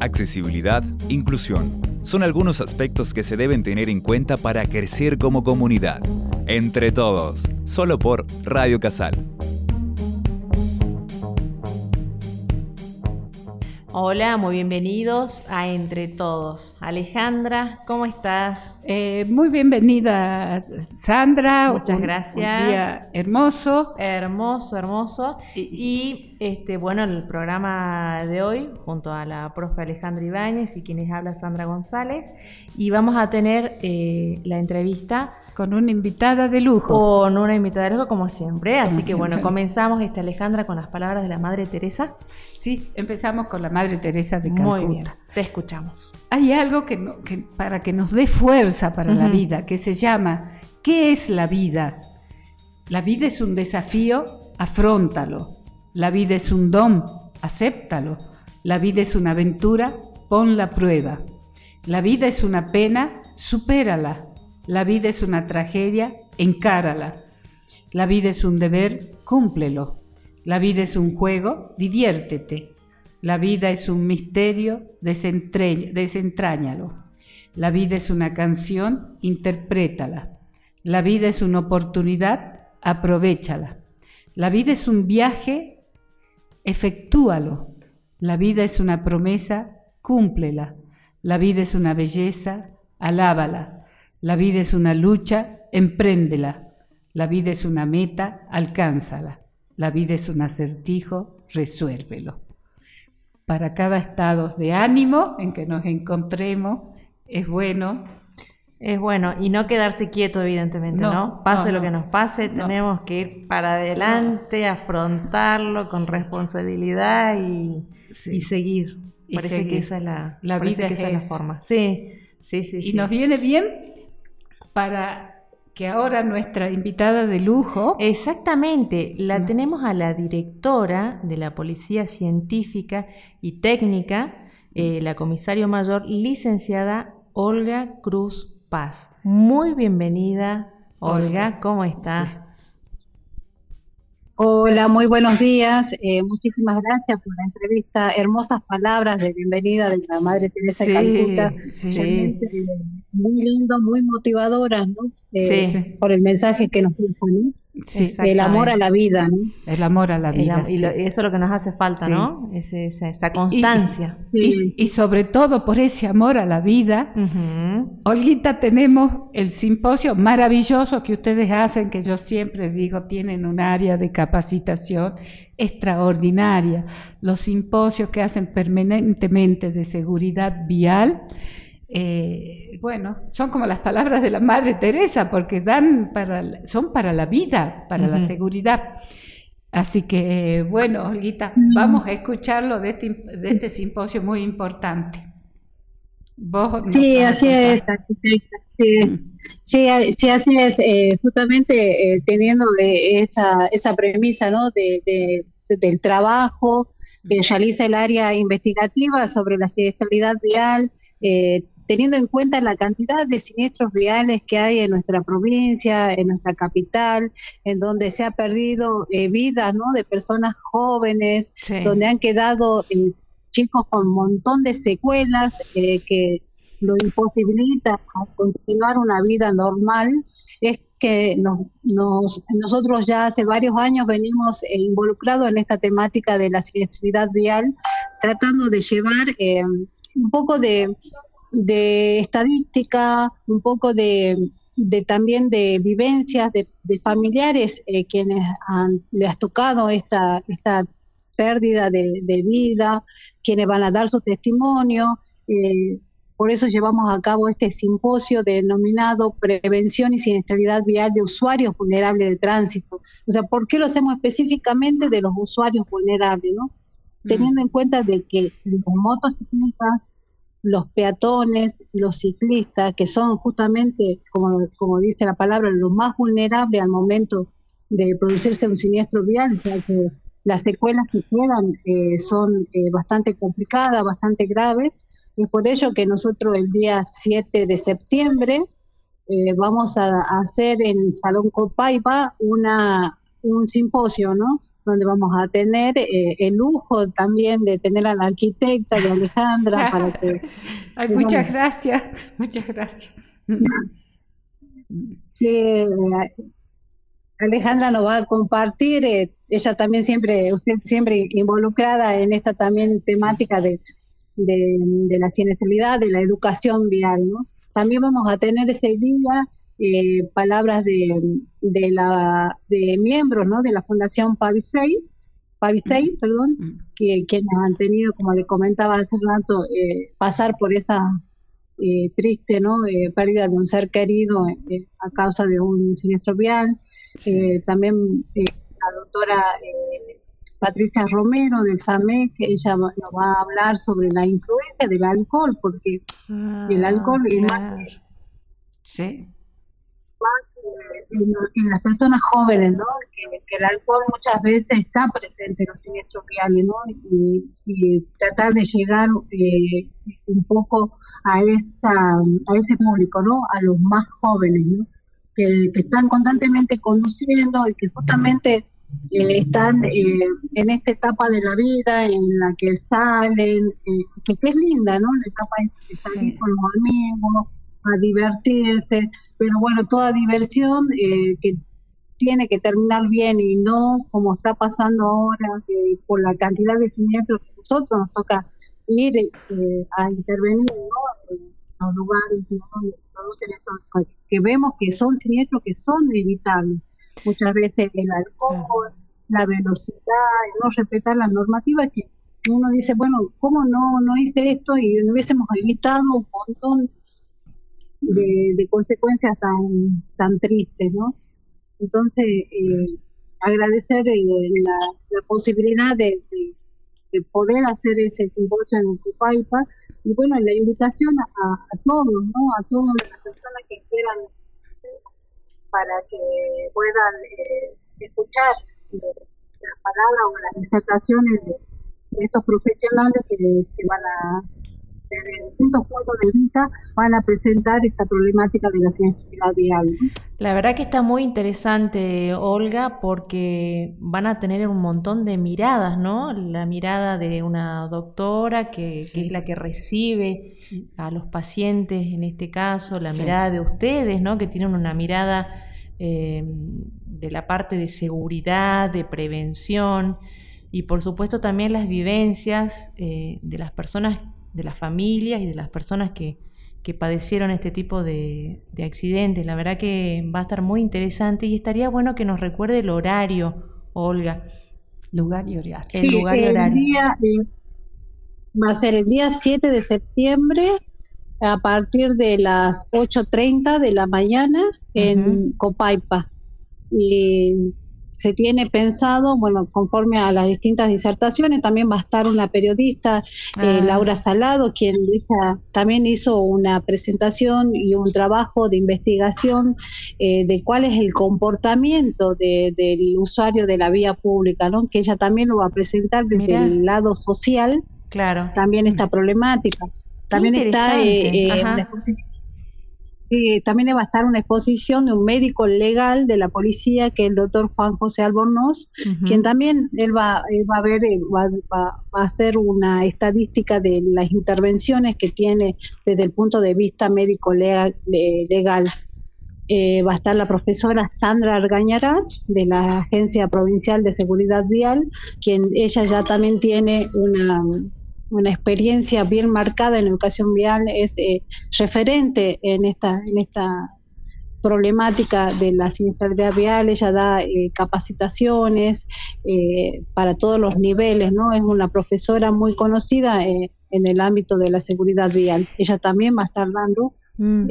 accesibilidad, inclusión. Son algunos aspectos que se deben tener en cuenta para crecer como comunidad. Entre todos, solo por Radio Casal. Hola, muy bienvenidos a Entre Todos. Alejandra, ¿cómo estás? Eh, muy bienvenida, Sandra. Muchas gracias. Un día hermoso. Hermoso, hermoso. Y, este, bueno, el programa de hoy, junto a la profe Alejandra Ibáñez y quienes habla Sandra González, y vamos a tener eh, la entrevista con una invitada de lujo. Con una invitada de lujo, como siempre. Así que bueno, comenzamos, esta Alejandra, con las palabras de la Madre Teresa. Sí, empezamos con la Madre Teresa de Calcuta. Muy bien, te escuchamos. Hay algo que, para que nos dé fuerza para la vida, que se llama ¿qué es la vida? La vida es un desafío, afróntalo. La vida es un don, acéptalo. La vida es una aventura, pon la prueba. La vida es una pena, supérala. La vida es una tragedia, encárala. La vida es un deber, cúmplelo. La vida es un juego, diviértete. La vida es un misterio, desentráñalo. La vida es una canción, interprétala. La vida es una oportunidad, aprovechala. La vida es un viaje, efectúalo. La vida es una promesa, cúmplela. La vida es una belleza, alábala. La vida es una lucha, empréndela. La vida es una meta, alcánzala. La vida es un acertijo, resuélvelo. Para cada estado de ánimo en que nos encontremos, es bueno. Es bueno, y no quedarse quieto, evidentemente, ¿no? Pase lo que nos pase, tenemos que ir para adelante, afrontarlo con responsabilidad y, seguir. parece que esa es la, la vida que esa es la forma. Sí, sí, sí. Y nos viene bien para que ahora nuestra invitada de lujo... Exactamente, la tenemos a la directora de la Policía Científica y Técnica, eh, la comisario mayor, licenciada Olga Cruz Paz. Muy bienvenida, Olga, ¿cómo está? Hola, muy buenos días. Eh, muchísimas gracias por la entrevista. Hermosas palabras de bienvenida de la Madre Teresa de Calcuta. Sí. muy lindo, muy motivadoras, ¿no? Eh, sí. Por el mensaje que nos dijo, Sí, el amor a la vida, ¿no? El amor a la vida. y, eso es lo que nos hace falta, ¿no? esa, constancia. Y, sobre todo por ese amor a la vida, Olguita, tenemos el simposio maravilloso que ustedes hacen, que yo siempre digo, tienen un área de capacitación extraordinaria. Los simposios que hacen permanentemente de seguridad vial eh, bueno, son como las palabras de la Madre Teresa, porque dan para, son para la vida, para la seguridad. Así que, bueno, Olguita, mm. vamos a escucharlo de este, de este simposio muy importante. sí, así es, sí. sí, así es, eh, justamente eh, teniendo esa, esa premisa ¿no? de, del trabajo que realiza el área investigativa sobre la siniestralidad vial, eh, teniendo en cuenta la cantidad de siniestros viales que hay en nuestra provincia, en nuestra capital, en donde se ha perdido eh, vidas ¿no? de personas jóvenes, donde han quedado eh, chicos con un montón de secuelas eh, que lo imposibilita continuar una vida normal, es que nos, nosotros ya hace varios años venimos involucrados en esta temática de la siniestralidad vial, tratando de llevar un poco de, de estadística, un poco de, también de vivencias de, familiares eh, quienes han, le has tocado esta, esta pérdida de, vida, quienes van a dar su testimonio. Eh, por eso llevamos a cabo este simposio denominado Prevención y Siniestralidad Vial de Usuarios Vulnerables de Tránsito. O sea, ¿por qué lo hacemos específicamente de los usuarios vulnerables? ¿no? Mm. Teniendo en cuenta de que los motociclistas los peatones, los ciclistas, que son justamente, como, como dice la palabra, los más vulnerables al momento de producirse un siniestro vial, ya que las secuelas que quedan eh, son eh, bastante complicadas, bastante graves. y por ello que nosotros el día 7 de septiembre eh, vamos a, hacer en Salón Copaiba una, un simposio, ¿no? Donde vamos a tener eh, el lujo también de tener a la arquitecta de Alejandra para que... muchas gracias, muchas gracias. Alejandra nos va a compartir, eh, ella también siempre, usted siempre involucrada en esta también temática de, de, la sinestralidad, de la educación vial, ¿no? También vamos a tener ese día eh, palabras de, de, la, de miembros ¿no? de la Fundación Pavisei, Pavisei perdón, que quienes han tenido, como le comentaba hace rato, eh, pasar por esa eh, triste ¿no? pérdida de un ser querido a causa de un siniestro vial. también la doctora Patricia Romero del SAME, que ella nos va a hablar sobre la influencia del alcohol, porque ah, el alcohol es sí en, las personas jóvenes, ¿no? Que, el alcohol muchas veces está presente en los siniestros viales, ¿no? Y, tratar de llegar eh, un poco a esa, a ese público, ¿no? A los más jóvenes, ¿no? Que, están constantemente conduciendo y que justamente eh, están eh, en esta etapa de la vida en la que salen, que, es linda, ¿no? La etapa de salir con los amigos, a divertirse, pero bueno, toda diversión eh, que tiene que terminar bien y no como está pasando ahora, por la cantidad de siniestros que nosotros nos toca ir eh, a intervenir en los lugares donde producen estos, que vemos que son siniestros que son evitables. Muchas veces el alcohol, la velocidad, no respetar las normativas que uno dice, bueno, ¿cómo no, no hice esto y no hubiésemos evitado un montón de, consecuencias tan, tan tristes, ¿no? Entonces, eh, agradecer eh, la, posibilidad de, poder hacer ese simposio en Cupaipa y bueno, la invitación a, todos, ¿no? A todas las personas que quieran para que puedan eh, escuchar las palabras o las disertaciones de, estos profesionales que, que van a desde distintos puntos de vista van a presentar esta problemática de la sensibilidad vial. La verdad que está muy interesante, Olga, porque van a tener un montón de miradas, ¿no? La mirada de una doctora que, es la que recibe a los pacientes, en este caso, la mirada de ustedes, ¿no? Que tienen una mirada eh, de la parte de seguridad, de prevención y por supuesto también las vivencias eh, de las personas de las familias y de las personas que, padecieron este tipo de, accidentes. La verdad que va a estar muy interesante y estaría bueno que nos recuerde el horario, Olga. Lugar y horario. El lugar y horario. Eh, va a ser el día 7 de septiembre a partir de las 8.30 de la mañana en Copaipa. Y se tiene pensado, bueno, conforme a las distintas disertaciones, también va a estar una periodista, eh, ah. Laura Salado, quien también hizo una presentación y un trabajo de investigación eh, de cuál es el comportamiento del usuario de la vía pública, ¿no? que ella también lo va a presentar desde el lado social, claro. también esta problemática. también está eh, también va a estar una exposición de un médico legal de la policía, que es el doctor Juan José Albornoz, quien también él va, va a ver, eh, va, a hacer una estadística de las intervenciones que tiene desde el punto de vista médico legal. Eh, va a estar la profesora Sandra Argañarás de la Agencia Provincial de Seguridad Vial, quien ella ya también tiene una una experiencia bien marcada en educación vial, es eh, referente en esta, en esta problemática de la siniestralidad vial, ella da eh, capacitaciones eh, para todos los niveles, ¿no? Es una profesora muy conocida en el ámbito de la seguridad vial. Ella también va a estar dando, mm.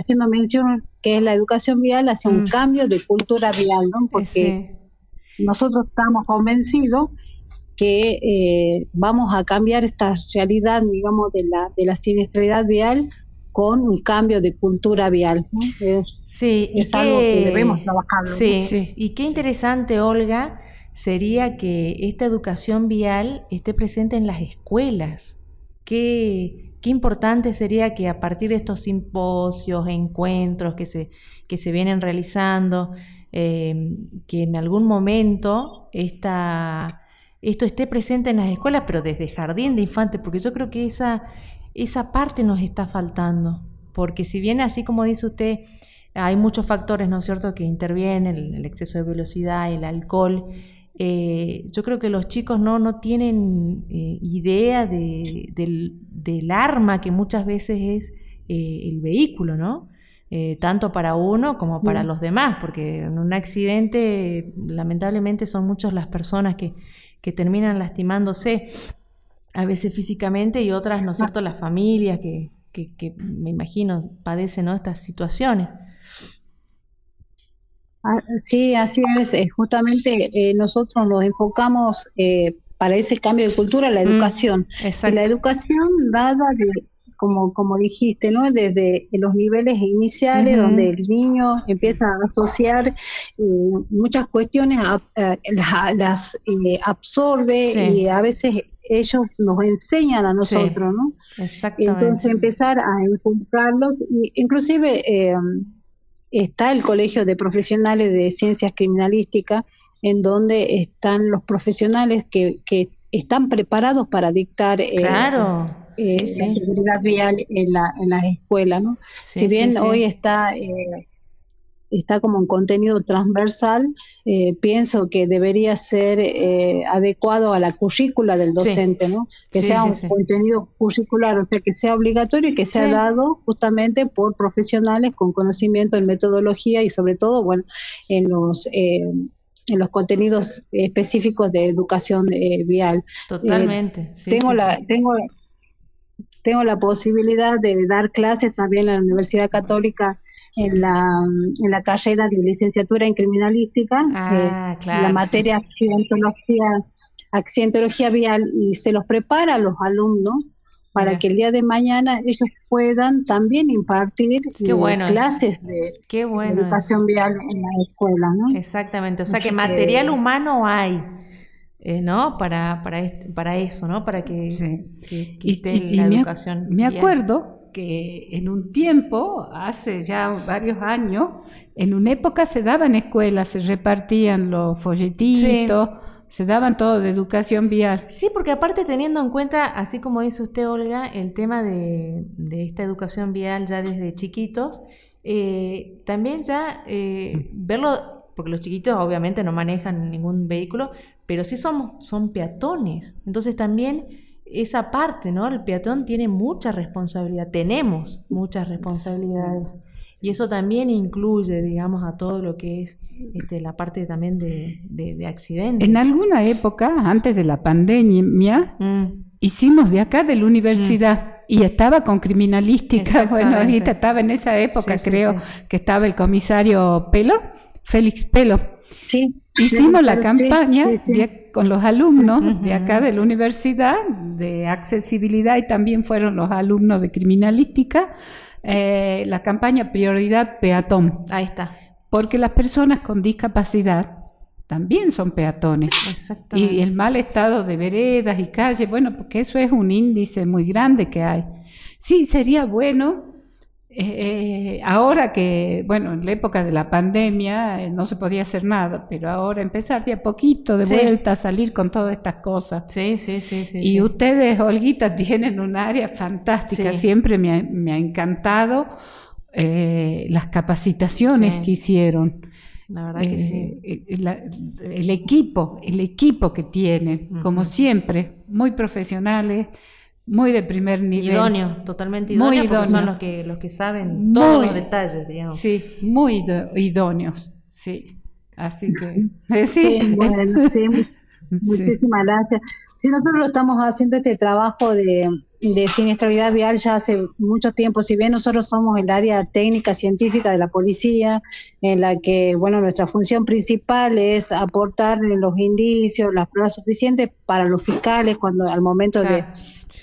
haciendo mención que es la educación vial hacia un mm. cambio de cultura vial, ¿no? Porque nosotros estamos convencidos que eh, vamos a cambiar esta realidad, digamos, de la, de la siniestralidad vial con un cambio de cultura vial. sí, es algo que debemos trabajar. Sí, y qué interesante, Olga, sería que esta educación vial esté presente en las escuelas. Qué, qué importante sería que a partir de estos simposios, encuentros que se, que se vienen realizando, eh, que en algún momento esta, esto esté presente en las escuelas, pero desde jardín de infantes, porque yo creo que esa, esa parte nos está faltando, porque si bien así como dice usted, hay muchos factores, ¿no es cierto?, que intervienen, el, exceso de velocidad, el alcohol, eh, yo creo que los chicos no, no tienen eh, idea de, del, arma que muchas veces es el vehículo, ¿no? Eh, tanto para uno como para los demás, porque en un accidente lamentablemente son muchas las personas que, que terminan lastimándose, a veces físicamente y otras, ¿no es cierto?, las familias que, que, me imagino padecen estas situaciones. Ah, sí, así es. Eh, justamente eh, nosotros nos enfocamos para ese cambio de cultura la mm, educación. y la educación dada de, como, como dijiste, ¿no? Desde los niveles iniciales, donde el niño empieza a asociar eh, muchas cuestiones, las, eh, absorbe y a veces ellos nos enseñan a nosotros, ¿no? Exactamente. Entonces empezar a inculcarlos, inclusive eh, está el Colegio de Profesionales de Ciencias Criminalísticas, en donde están los profesionales que, que están preparados para dictar claro eh, la seguridad vial en, la, en las escuelas, ¿no? si bien hoy está eh, está como un contenido transversal, eh, pienso que debería ser adecuado a la currícula del docente, ¿no? Que sea un contenido curricular, o sea, que sea obligatorio y que sea dado justamente por profesionales con conocimiento en metodología y sobre todo, bueno, en los en los contenidos específicos de educación vial. Totalmente. tengo la tengo tengo la posibilidad de dar clases también en la Universidad Católica en la, en la carrera de licenciatura en criminalística, ah, eh, la materia accidentología, accidentología vial, y se los prepara a los alumnos para que el día de mañana ellos puedan también impartir clases de, educación vial en la escuela. ¿no? Exactamente, o sea que material humano hay. Eh, ¿no? Para, para, para eso, ¿no? Para que, la educación. Me, acuerdo que en un tiempo, hace ya varios años, en una época se daban escuelas, se repartían los folletitos. Se daban todo de educación vial. Sí, porque aparte teniendo en cuenta, así como dice usted, Olga, el tema de, esta educación vial ya desde chiquitos, eh, también ya eh, verlo, porque los chiquitos obviamente no manejan ningún vehículo, pero sí son, son peatones. Entonces también esa parte, ¿no? El peatón tiene mucha responsabilidad, tenemos muchas responsabilidades. Y eso también incluye, digamos, a todo lo que es este, la parte también de, de, accidentes. En alguna época, antes de la pandemia, mm. hicimos de acá de la universidad. Mm. Y estaba con criminalística, bueno, ahorita estaba en esa época, creo, que estaba el comisario Pelo, Félix Pelo. Sí. Hicimos la campaña con los alumnos de acá de la universidad de accesibilidad y también fueron los alumnos de criminalística, eh, la campaña Prioridad Peatón. Ahí está. Porque las personas con discapacidad también son peatones. Y el mal estado de veredas y calles, bueno, porque eso es un índice muy grande que hay. Sí, sería bueno eh, ahora que, bueno, en la época de la pandemia eh, no se podía hacer nada, pero ahora empezar de a poquito, de vuelta, a salir con todas estas cosas. Sí, sí, sí. sí y ustedes, Olguita, tienen un área fantástica, siempre me ha, me ha encantado eh, las capacitaciones que hicieron. La verdad que sí. el equipo, el equipo que tienen, como siempre, muy profesionales muy de primer nivel. Idóneo, totalmente idóneo, porque son los que, los que saben todos los detalles, digamos. Sí, muy idóneos, sí. Así que, eh, sí. muchísimas gracias. nosotros estamos haciendo este trabajo de, de siniestralidad vial ya hace mucho tiempo, si bien nosotros somos el área técnica científica de la policía, en la que, bueno, nuestra función principal es aportar los indicios, las pruebas suficientes para los fiscales cuando al momento de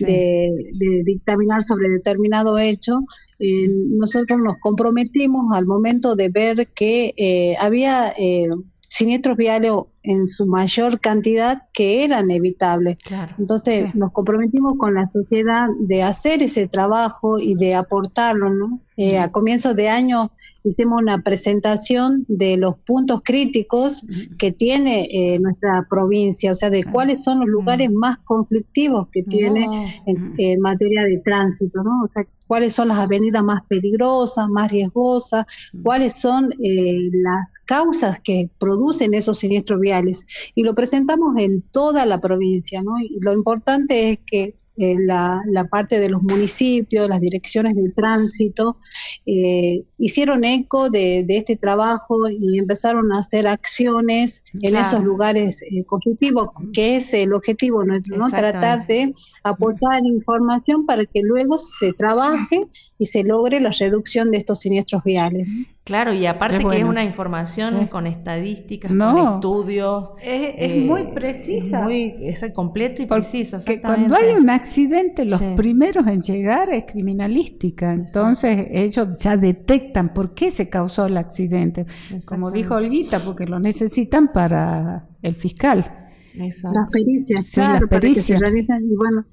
de, dictaminar sobre determinado hecho, eh, nosotros nos comprometimos al momento de ver que eh, había eh, siniestros viales en su mayor cantidad que eran evitables. Entonces nos comprometimos con la sociedad de hacer ese trabajo y de aportarlo. ¿no? a comienzos de año hicimos una presentación de los puntos críticos que tiene eh, nuestra provincia, o sea, de cuáles son los lugares más conflictivos que tiene en, materia de tránsito, ¿no? O sea, cuáles son las avenidas más peligrosas, más riesgosas, cuáles son eh, las causas que producen esos siniestros viales. Y lo presentamos en toda la provincia, ¿no? Y lo importante es que eh, la, parte de los municipios, las direcciones del tránsito, eh, hicieron eco de, este trabajo y empezaron a hacer acciones en esos lugares eh, constructivos, que es el objetivo nuestro, ¿no? Tratar de aportar información para que luego se trabaje y se logre la reducción de estos siniestros viales. Claro, y aparte que es una información con estadísticas, con estudios. Es, muy eh, precisa. muy, es completo y precisa. Cuando hay un accidente, los primeros en llegar es criminalística. Entonces ellos ya detectan por qué se causó el accidente. Como dijo Olguita, porque lo necesitan para el fiscal. Exacto. Las pericias, claro, para que se realicen. Y bueno,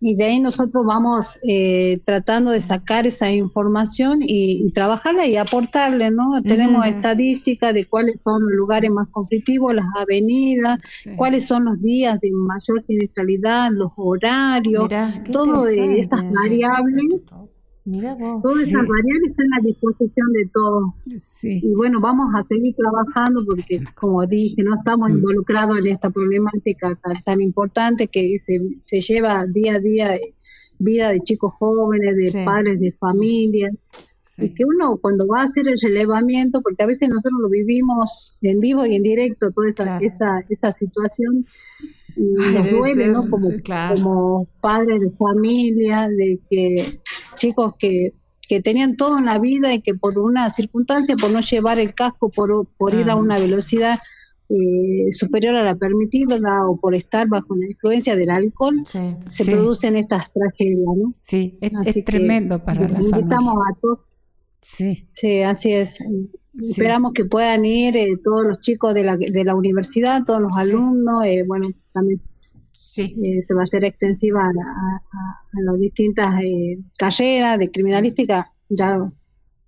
y de ahí nosotros vamos eh, tratando de sacar esa información y, trabajarla y aportarle, ¿no? Tenemos estadísticas de cuáles son los lugares más conflictivos, las avenidas, cuáles son los días de mayor siniestralidad, los horarios, todo de estas variables Mira vos. Todas esas variables están a disposición de todos. Y bueno, vamos a seguir trabajando porque, como dije, no estamos mm. involucrados en esta problemática tan, importante que se, lleva día a día vida de chicos jóvenes, de padres, de familias. Y que uno cuando va a hacer el relevamiento, porque a veces nosotros lo vivimos en vivo y en directo, toda esta, esta, situación, y nos duele, ¿no? Como, como padres de familia, de que chicos que, que tenían todo en la vida y que por una circunstancia, por no llevar el casco, por, por ir a ah. una velocidad eh, superior a la permitida o por estar bajo la influencia del alcohol, se producen estas tragedias, ¿no? Sí, es, tremendo para la invitamos a todos. Sí. sí, así es. Esperamos que puedan ir eh, todos los chicos de la, de la universidad, todos los alumnos, eh, bueno, también Sí. Eh, se va a hacer extensiva a, las distintas eh, carreras de criminalística. Ya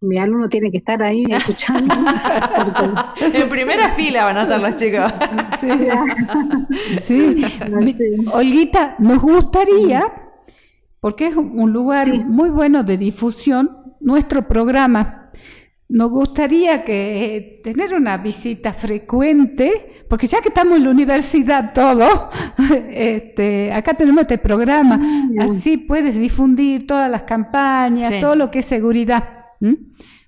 mi alumno tiene que estar ahí escuchando. en primera fila van a estar los chicos. sí. Olguita, nos gustaría, porque es un lugar muy bueno de difusión, nuestro programa nos gustaría que eh, tener una visita frecuente, porque ya que estamos en la universidad todo, este, acá tenemos este programa, así puedes difundir todas las campañas, todo lo que es seguridad,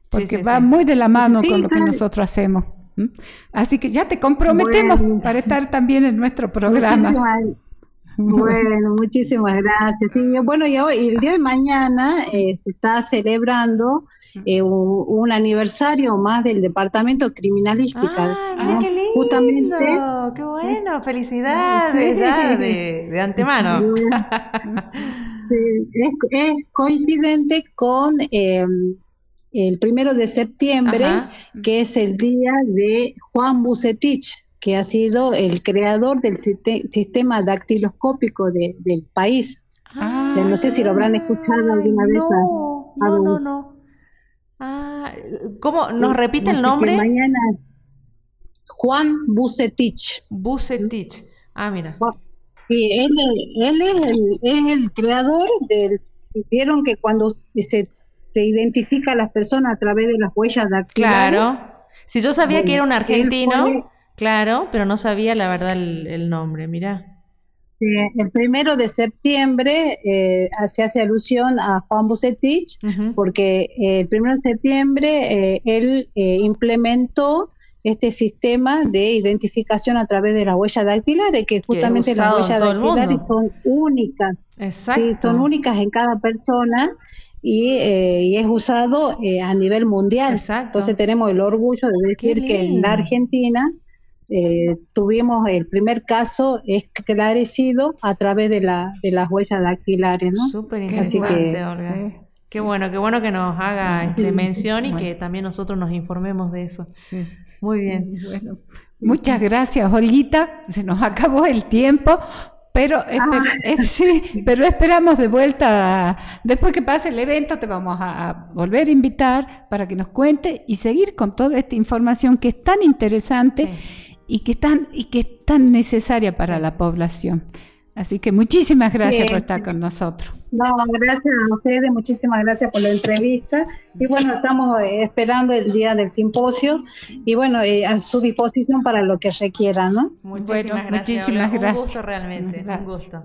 porque va muy de la mano con lo que nosotros hacemos. Así que ya te comprometemos para estar también en nuestro programa. Bueno, muchísimas gracias. bueno, y hoy, el día de mañana eh, se está celebrando eh, un, aniversario más del Departamento Criminalística. Ah, qué lindo! Justamente, ¡Qué bueno! ¡Felicidades ya de, antemano! es, coincidente con em, el primero de septiembre, que es el día de Juan Bucetich que ha sido el creador del sistema dactiloscópico del país. Ah, no sé si lo habrán escuchado alguna vez. No, no, no, no. Ah, ¿Cómo? ¿Nos repite el nombre? Mañana. Juan Bucetich. Bucetich. Ah, mira. Sí, él, él es, el, es el creador del... Vieron que cuando se, se identifica a las personas a través de las huellas dactilares. Claro. Si yo sabía que era un argentino, claro, pero no sabía la verdad el, nombre, mira. el primero de septiembre eh, se hace alusión a Juan Bucetich, porque eh, el primero de septiembre eh, él implementó este sistema de identificación a través de las huellas dactilares, que justamente las huellas dactilares son únicas. son únicas en cada persona eh, y, es usado eh, a nivel mundial. Entonces tenemos el orgullo de decir que en la Argentina eh, tuvimos el primer caso esclarecido a través de, la, de las huellas dactilares. ¿no? Súper interesante, Olga. Qué bueno, qué bueno que nos haga este mención y que también nosotros nos informemos de eso. Muy bien. Bueno, muchas gracias, Olguita. Se nos acabó el tiempo Pero, ah. eh, sí, pero esperamos de vuelta, después que pase el evento, te vamos a, volver a invitar para que nos cuente y seguir con toda esta información que es tan interesante y, que es tan, y que es tan necesaria para la población. Así que muchísimas gracias por estar con nosotros. No, gracias a ustedes, muchísimas gracias por la entrevista. Y bueno, estamos eh, esperando el día del simposio y bueno, eh, a su disposición para lo que requieran, ¿no? Muchísimas gracias. Muchísimas gracias. Un gusto realmente, un gusto.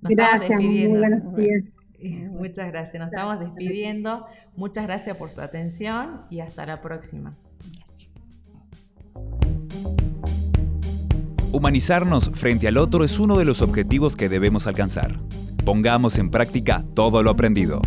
Nos gracias, despidiendo. Muchas gracias, nos estamos despidiendo. Muchas gracias por su atención y hasta la próxima. Humanizarnos frente al otro es uno de los objetivos que debemos alcanzar. Pongamos en práctica todo lo aprendido.